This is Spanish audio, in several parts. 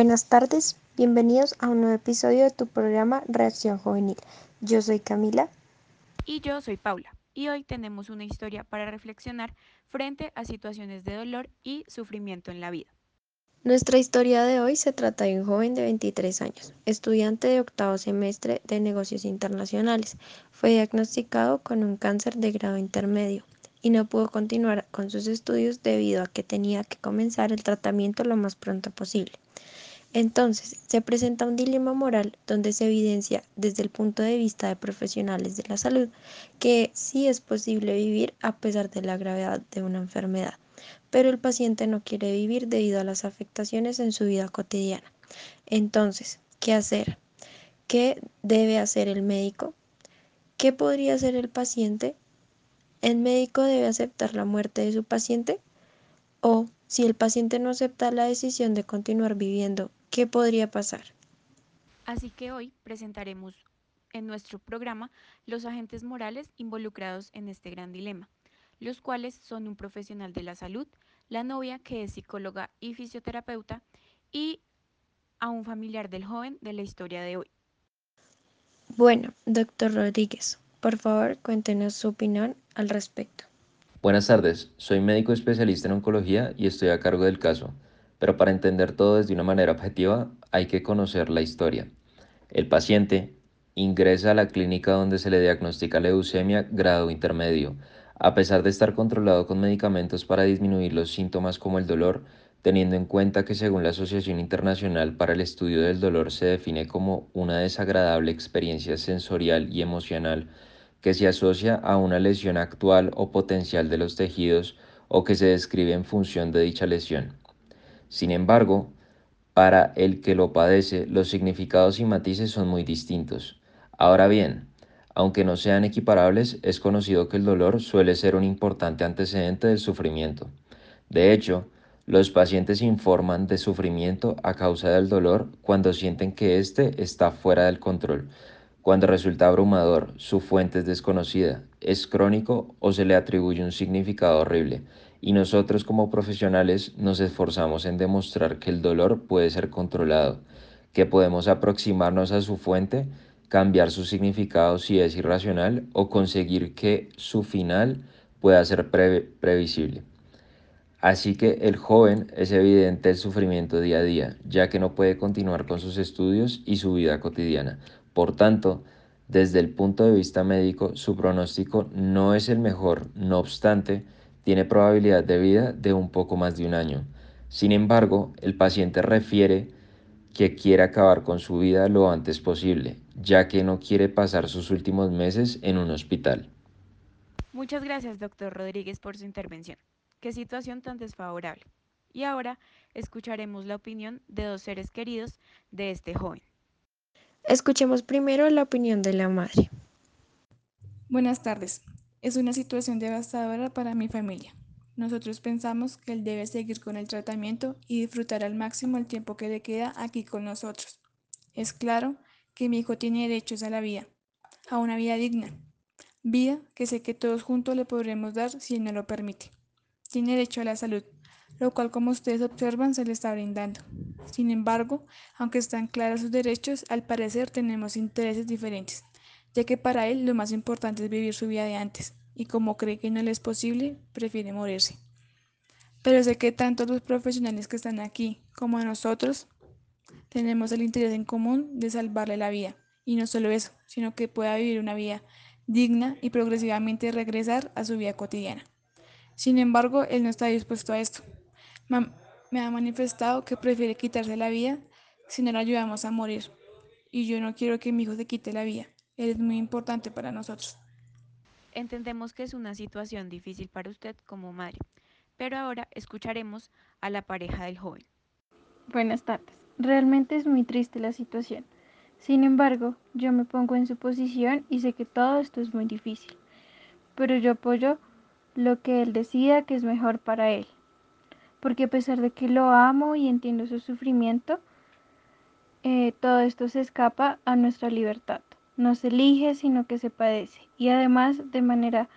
Buenas tardes, bienvenidos a un nuevo episodio de tu programa Reacción Juvenil. Yo soy Camila. Y yo soy Paula. Y hoy tenemos una historia para reflexionar frente a situaciones de dolor y sufrimiento en la vida. Nuestra historia de hoy se trata de un joven de 23 años, estudiante de octavo semestre de negocios internacionales. Fue diagnosticado con un cáncer de grado intermedio y no pudo continuar con sus estudios debido a que tenía que comenzar el tratamiento lo más pronto posible. Entonces, se presenta un dilema moral donde se evidencia desde el punto de vista de profesionales de la salud que sí es posible vivir a pesar de la gravedad de una enfermedad pero el paciente no quiere vivir debido a las afectaciones en su vida cotidiana. Entonces, ¿qué hacer? ¿Qué debe hacer el médico? ¿Qué podría hacer el paciente? ¿El médico debe aceptar la muerte de su paciente? O si el paciente no acepta la decisión de continuar viviendo, ¿qué podría pasar? Así que hoy presentaremos en nuestro programa los agentes morales involucrados en este gran dilema los cuales son un profesional de la salud, la novia que es psicóloga y fisioterapeuta y a un familiar del joven de la historia de hoy. Bueno, doctor Rodríguez, por favor cuéntenos su opinión al respecto. Buenas tardes, soy médico especialista en oncología y estoy a cargo del caso, pero para entender todo desde una manera objetiva hay que conocer la historia. El paciente ingresa a la clínica donde se le diagnostica leucemia grado intermedio, a pesar de estar controlado con medicamentos para disminuir los síntomas como el dolor, teniendo en cuenta que según la Asociación Internacional para el Estudio del Dolor se define como una desagradable experiencia sensorial y emocional que se asocia a una lesión actual o potencial de los tejidos o que se describe en función de dicha lesión. Sin embargo, para el que lo padece, los significados y matices son muy distintos. Ahora bien, aunque no sean equiparables, es conocido que el dolor suele ser un importante antecedente del sufrimiento. De hecho, los pacientes informan de sufrimiento a causa del dolor cuando sienten que éste está fuera del control, cuando resulta abrumador, su fuente es desconocida, es crónico o se le atribuye un significado horrible, y nosotros como profesionales nos esforzamos en demostrar que el dolor puede ser controlado, que podemos aproximarnos a su fuente cambiar su significado si es irracional o conseguir que su final pueda ser previsible. Así que el joven es evidente el sufrimiento día a día, ya que no puede continuar con sus estudios y su vida cotidiana. Por tanto, desde el punto de vista médico, su pronóstico no es el mejor, no obstante, tiene probabilidad de vida de un poco más de un año. Sin embargo, el paciente refiere que quiere acabar con su vida lo antes posible, ya que no quiere pasar sus últimos meses en un hospital. Muchas gracias, doctor Rodríguez, por su intervención. Qué situación tan desfavorable. Y ahora escucharemos la opinión de dos seres queridos de este joven. Escuchemos primero la opinión de la madre. Buenas tardes. Es una situación devastadora para mi familia. Nosotros pensamos que él debe seguir con el tratamiento y disfrutar al máximo el tiempo que le queda aquí con nosotros. Es claro que mi hijo tiene derechos a la vida, a una vida digna, vida que sé que todos juntos le podremos dar si él no lo permite. Tiene derecho a la salud, lo cual como ustedes observan se le está brindando. Sin embargo, aunque están claros sus derechos, al parecer tenemos intereses diferentes, ya que para él lo más importante es vivir su vida de antes, y como cree que no le es posible, prefiere morirse. Pero sé que tanto los profesionales que están aquí como nosotros tenemos el interés en común de salvarle la vida. Y no solo eso, sino que pueda vivir una vida digna y progresivamente regresar a su vida cotidiana. Sin embargo, él no está dispuesto a esto. Me ha manifestado que prefiere quitarse la vida si no le ayudamos a morir. Y yo no quiero que mi hijo se quite la vida. Es muy importante para nosotros. Entendemos que es una situación difícil para usted como madre, pero ahora escucharemos a la pareja del joven. Buenas tardes. Realmente es muy triste la situación. Sin embargo, yo me pongo en su posición y sé que todo esto es muy difícil, pero yo apoyo lo que él decida que es mejor para él, porque a pesar de que lo amo y entiendo su sufrimiento, eh, todo esto se escapa a nuestra libertad no se elige, sino que se padece, y además de manera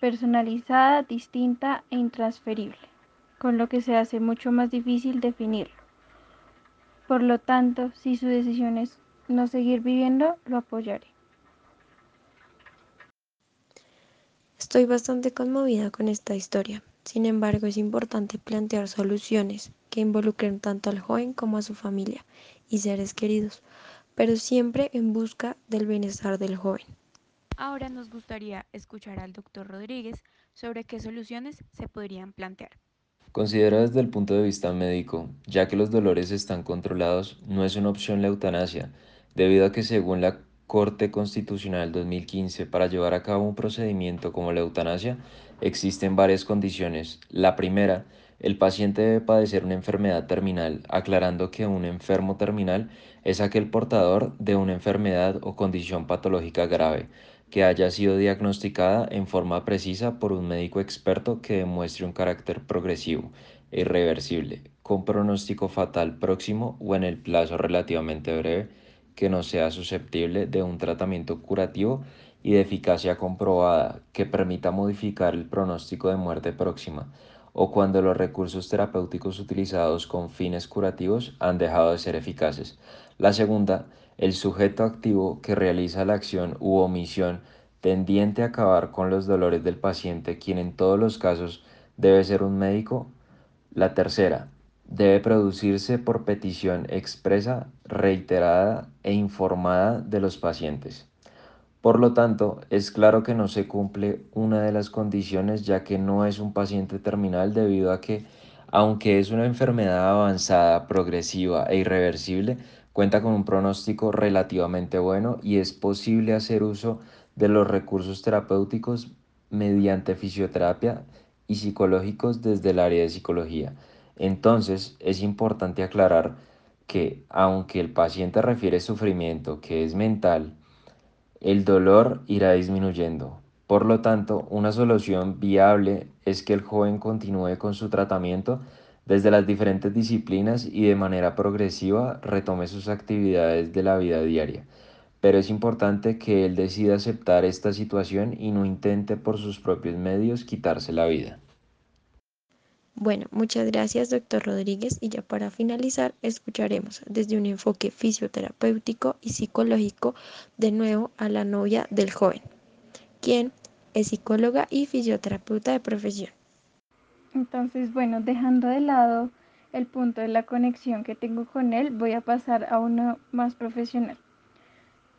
personalizada, distinta e intransferible, con lo que se hace mucho más difícil definirlo. Por lo tanto, si su decisión es no seguir viviendo, lo apoyaré. Estoy bastante conmovida con esta historia. Sin embargo, es importante plantear soluciones que involucren tanto al joven como a su familia y seres queridos, pero siempre en busca del bienestar del joven. Ahora nos gustaría escuchar al doctor Rodríguez sobre qué soluciones se podrían plantear. Considero desde el punto de vista médico, ya que los dolores están controlados, no es una opción la eutanasia, debido a que según la Corte Constitucional 2015 para llevar a cabo un procedimiento como la eutanasia existen varias condiciones. La primera, el paciente debe padecer una enfermedad terminal, aclarando que un enfermo terminal es aquel portador de una enfermedad o condición patológica grave que haya sido diagnosticada en forma precisa por un médico experto que demuestre un carácter progresivo e irreversible, con pronóstico fatal próximo o en el plazo relativamente breve que no sea susceptible de un tratamiento curativo y de eficacia comprobada que permita modificar el pronóstico de muerte próxima, o cuando los recursos terapéuticos utilizados con fines curativos han dejado de ser eficaces. La segunda, el sujeto activo que realiza la acción u omisión tendiente a acabar con los dolores del paciente, quien en todos los casos debe ser un médico. La tercera, debe producirse por petición expresa, reiterada e informada de los pacientes. Por lo tanto, es claro que no se cumple una de las condiciones ya que no es un paciente terminal debido a que, aunque es una enfermedad avanzada, progresiva e irreversible, cuenta con un pronóstico relativamente bueno y es posible hacer uso de los recursos terapéuticos mediante fisioterapia y psicológicos desde el área de psicología. Entonces, es importante aclarar que aunque el paciente refiere sufrimiento que es mental, el dolor irá disminuyendo. Por lo tanto, una solución viable es que el joven continúe con su tratamiento desde las diferentes disciplinas y de manera progresiva retome sus actividades de la vida diaria. Pero es importante que él decida aceptar esta situación y no intente por sus propios medios quitarse la vida. Bueno, muchas gracias, doctor Rodríguez. Y ya para finalizar, escucharemos desde un enfoque fisioterapéutico y psicológico de nuevo a la novia del joven, quien es psicóloga y fisioterapeuta de profesión. Entonces, bueno, dejando de lado el punto de la conexión que tengo con él, voy a pasar a uno más profesional.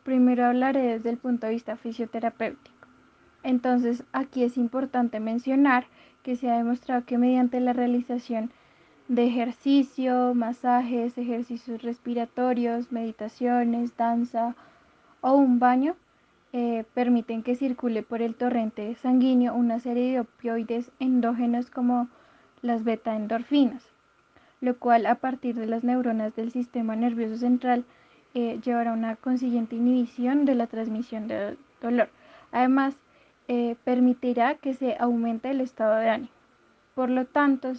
Primero hablaré desde el punto de vista fisioterapéutico. Entonces, aquí es importante mencionar que se ha demostrado que mediante la realización de ejercicio, masajes, ejercicios respiratorios, meditaciones, danza o un baño, eh, permiten que circule por el torrente sanguíneo una serie de opioides endógenos como las beta-endorfinas, lo cual a partir de las neuronas del sistema nervioso central eh, llevará a una consiguiente inhibición de la transmisión del dolor. Además, eh, permitirá que se aumente el estado de ánimo. Por lo tanto,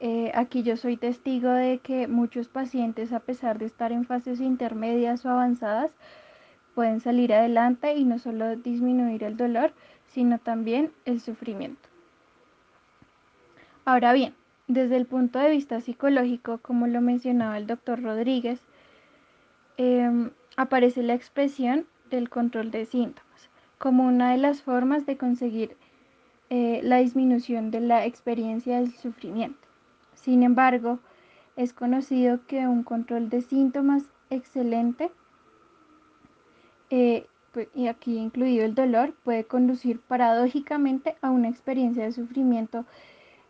eh, aquí yo soy testigo de que muchos pacientes, a pesar de estar en fases intermedias o avanzadas, pueden salir adelante y no solo disminuir el dolor, sino también el sufrimiento. Ahora bien, desde el punto de vista psicológico, como lo mencionaba el doctor Rodríguez, em, aparece la expresión del control de síntomas como una de las formas de conseguir eh, la disminución de la experiencia del sufrimiento. Sin embargo, es conocido que un control de síntomas excelente, eh, pues, y aquí incluido el dolor, puede conducir paradójicamente a una experiencia de sufrimiento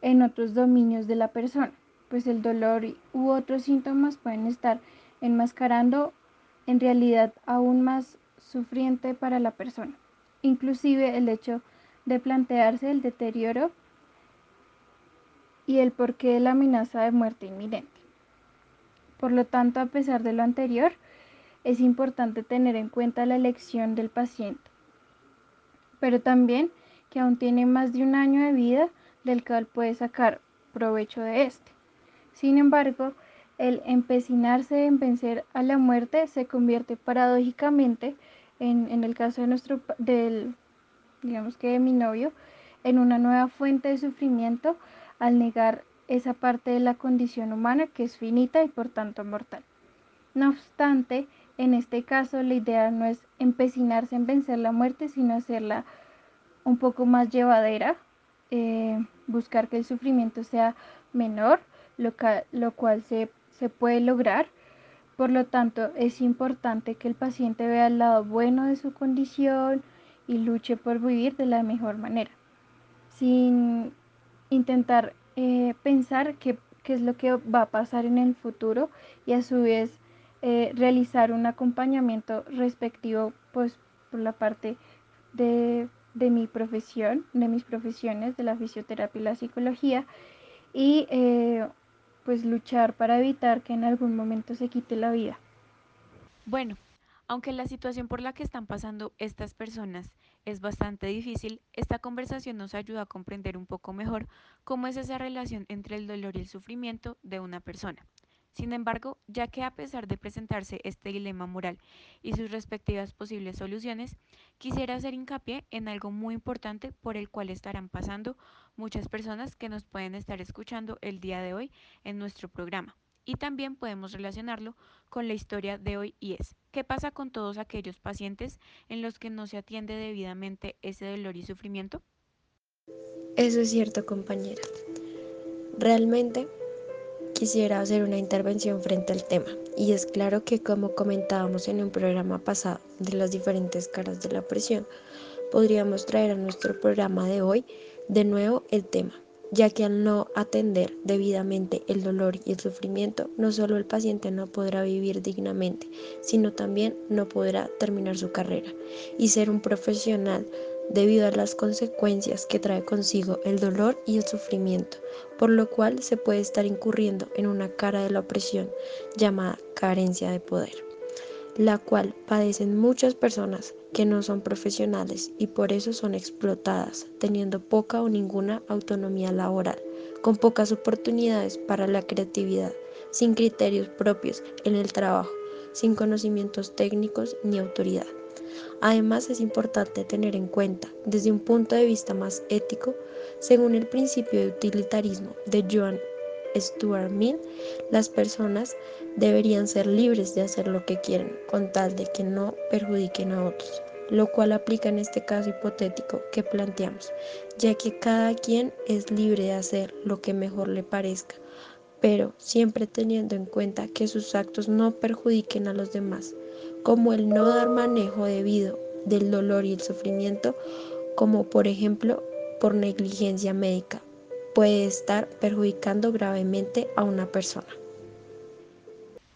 en otros dominios de la persona, pues el dolor u otros síntomas pueden estar enmascarando en realidad aún más sufriente para la persona inclusive el hecho de plantearse el deterioro y el porqué de la amenaza de muerte inminente. Por lo tanto, a pesar de lo anterior, es importante tener en cuenta la elección del paciente, pero también que aún tiene más de un año de vida del cual puede sacar provecho de este. Sin embargo, el empecinarse en vencer a la muerte se convierte paradójicamente en, el caso de nuestro, del, digamos que de mi novio, en una nueva fuente de sufrimiento al negar esa parte de la condición humana que es finita y por tanto mortal. No obstante, en este caso la idea no es empecinarse en vencer la muerte, sino hacerla un poco más llevadera, eh, buscar que el sufrimiento sea menor, lo, lo cual se, se puede lograr. Por lo tanto, es importante que el paciente vea el lado bueno de su condición y luche por vivir de la mejor manera, sin intentar eh, pensar qué, es lo que va a pasar en el futuro y a su vez eh, realizar un acompañamiento respectivo pues por la parte de, de, mi profesión, de mis profesiones, de la fisioterapia y la psicología. Y eh, pues luchar para evitar que en algún momento se quite la vida. Bueno, aunque la situación por la que están pasando estas personas es bastante difícil, esta conversación nos ayuda a comprender un poco mejor cómo es esa relación entre el dolor y el sufrimiento de una persona. Sin embargo, ya que a pesar de presentarse este dilema moral y sus respectivas posibles soluciones, quisiera hacer hincapié en algo muy importante por el cual estarán pasando muchas personas que nos pueden estar escuchando el día de hoy en nuestro programa. Y también podemos relacionarlo con la historia de hoy y es, ¿qué pasa con todos aquellos pacientes en los que no se atiende debidamente ese dolor y sufrimiento? Eso es cierto, compañera. Realmente quisiera hacer una intervención frente al tema. Y es claro que como comentábamos en un programa pasado de las diferentes caras de la presión, podríamos traer a nuestro programa de hoy de nuevo el tema, ya que al no atender debidamente el dolor y el sufrimiento, no solo el paciente no podrá vivir dignamente, sino también no podrá terminar su carrera y ser un profesional debido a las consecuencias que trae consigo el dolor y el sufrimiento, por lo cual se puede estar incurriendo en una cara de la opresión llamada carencia de poder, la cual padecen muchas personas que no son profesionales y por eso son explotadas, teniendo poca o ninguna autonomía laboral, con pocas oportunidades para la creatividad, sin criterios propios en el trabajo, sin conocimientos técnicos ni autoridad. Además, es importante tener en cuenta, desde un punto de vista más ético, según el principio de utilitarismo de John Stuart Mill, las personas deberían ser libres de hacer lo que quieren, con tal de que no perjudiquen a otros, lo cual aplica en este caso hipotético que planteamos, ya que cada quien es libre de hacer lo que mejor le parezca, pero siempre teniendo en cuenta que sus actos no perjudiquen a los demás como el no dar manejo debido del dolor y el sufrimiento, como por ejemplo por negligencia médica, puede estar perjudicando gravemente a una persona.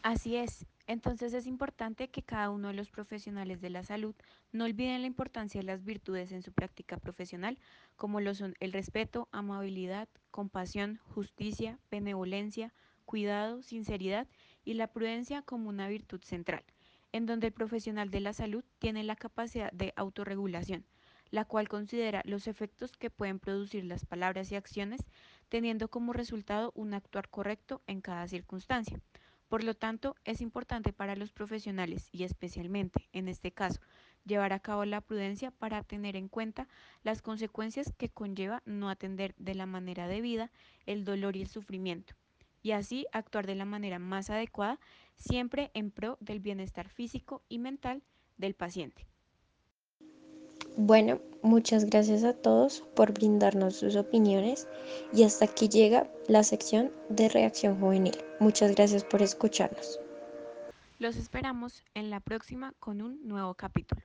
Así es, entonces es importante que cada uno de los profesionales de la salud no olviden la importancia de las virtudes en su práctica profesional, como lo son el respeto, amabilidad, compasión, justicia, benevolencia, cuidado, sinceridad y la prudencia como una virtud central en donde el profesional de la salud tiene la capacidad de autorregulación, la cual considera los efectos que pueden producir las palabras y acciones, teniendo como resultado un actuar correcto en cada circunstancia. Por lo tanto, es importante para los profesionales y especialmente, en este caso, llevar a cabo la prudencia para tener en cuenta las consecuencias que conlleva no atender de la manera debida el dolor y el sufrimiento, y así actuar de la manera más adecuada siempre en pro del bienestar físico y mental del paciente. Bueno, muchas gracias a todos por brindarnos sus opiniones y hasta aquí llega la sección de reacción juvenil. Muchas gracias por escucharnos. Los esperamos en la próxima con un nuevo capítulo.